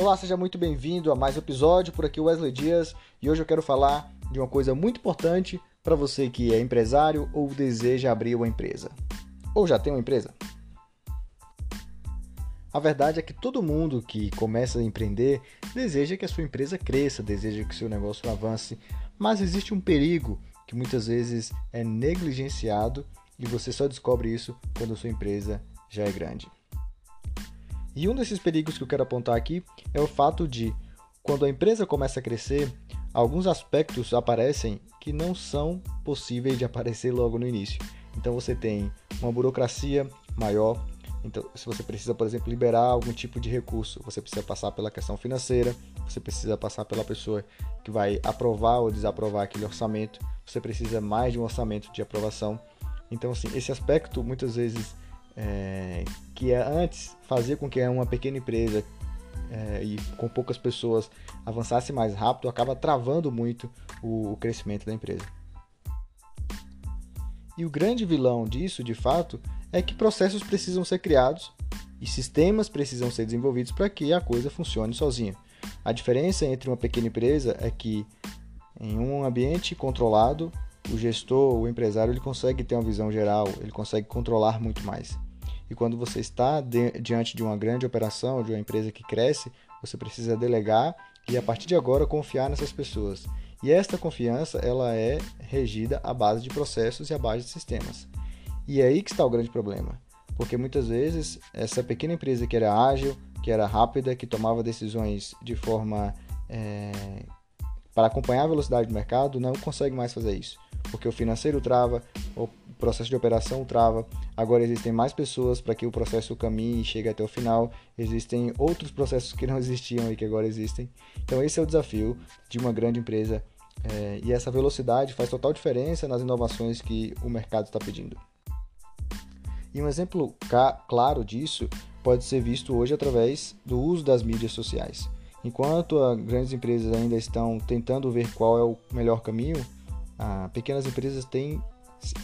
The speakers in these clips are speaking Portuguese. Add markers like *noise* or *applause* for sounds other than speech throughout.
Olá, seja muito bem-vindo a mais um episódio. Por aqui Wesley Dias e hoje eu quero falar de uma coisa muito importante para você que é empresário ou deseja abrir uma empresa. Ou já tem uma empresa? A verdade é que todo mundo que começa a empreender deseja que a sua empresa cresça, deseja que o seu negócio avance, mas existe um perigo que muitas vezes é negligenciado e você só descobre isso quando a sua empresa já é grande. E um desses perigos que eu quero apontar aqui é o fato de, quando a empresa começa a crescer, alguns aspectos aparecem que não são possíveis de aparecer logo no início. Então você tem uma burocracia maior. Então, se você precisa, por exemplo, liberar algum tipo de recurso, você precisa passar pela questão financeira, você precisa passar pela pessoa que vai aprovar ou desaprovar aquele orçamento, você precisa mais de um orçamento de aprovação. Então, assim, esse aspecto muitas vezes é, que é antes fazia com que uma pequena empresa é, e com poucas pessoas avançasse mais rápido, acaba travando muito o, o crescimento da empresa. E o grande vilão disso, de fato, é que processos precisam ser criados e sistemas precisam ser desenvolvidos para que a coisa funcione sozinha. A diferença entre uma pequena empresa é que em um ambiente controlado, o gestor, o empresário, ele consegue ter uma visão geral, ele consegue controlar muito mais. E quando você está de, diante de uma grande operação, de uma empresa que cresce, você precisa delegar e a partir de agora confiar nessas pessoas. E esta confiança ela é regida à base de processos e à base de sistemas. E é aí que está o grande problema, porque muitas vezes essa pequena empresa que era ágil, que era rápida, que tomava decisões de forma é, para acompanhar a velocidade do mercado, não consegue mais fazer isso, porque o financeiro trava, o processo de operação trava. Agora existem mais pessoas para que o processo caminhe e chegue até o final. Existem outros processos que não *laughs* existiam e que agora existem. Então esse é o desafio de uma grande empresa é, e essa velocidade faz total diferença nas inovações que o mercado está pedindo. E um exemplo claro disso pode ser visto hoje através do uso das mídias sociais. Enquanto as grandes empresas ainda estão tentando ver qual é o melhor caminho, pequenas empresas têm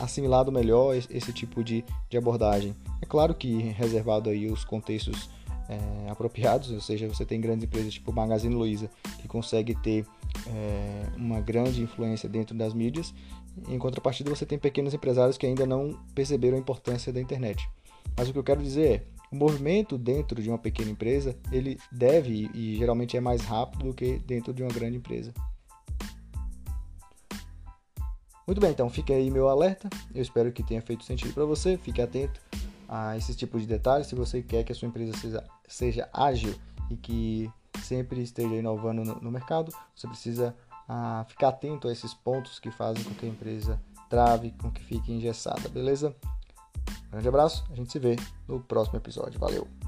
assimilado melhor esse tipo de, de abordagem. É claro que reservado aí os contextos é, apropriados, ou seja, você tem grandes empresas tipo Magazine Luiza que consegue ter é, uma grande influência dentro das mídias. Em contrapartida, você tem pequenos empresários que ainda não perceberam a importância da internet. Mas o que eu quero dizer é, o movimento dentro de uma pequena empresa, ele deve e geralmente é mais rápido do que dentro de uma grande empresa. Muito bem, então fica aí meu alerta. Eu espero que tenha feito sentido para você. Fique atento a esses tipos de detalhes. Se você quer que a sua empresa seja, seja ágil e que sempre esteja inovando no, no mercado, você precisa ah, ficar atento a esses pontos que fazem com que a empresa trave, com que fique engessada, beleza? grande abraço, a gente se vê no próximo episódio. Valeu!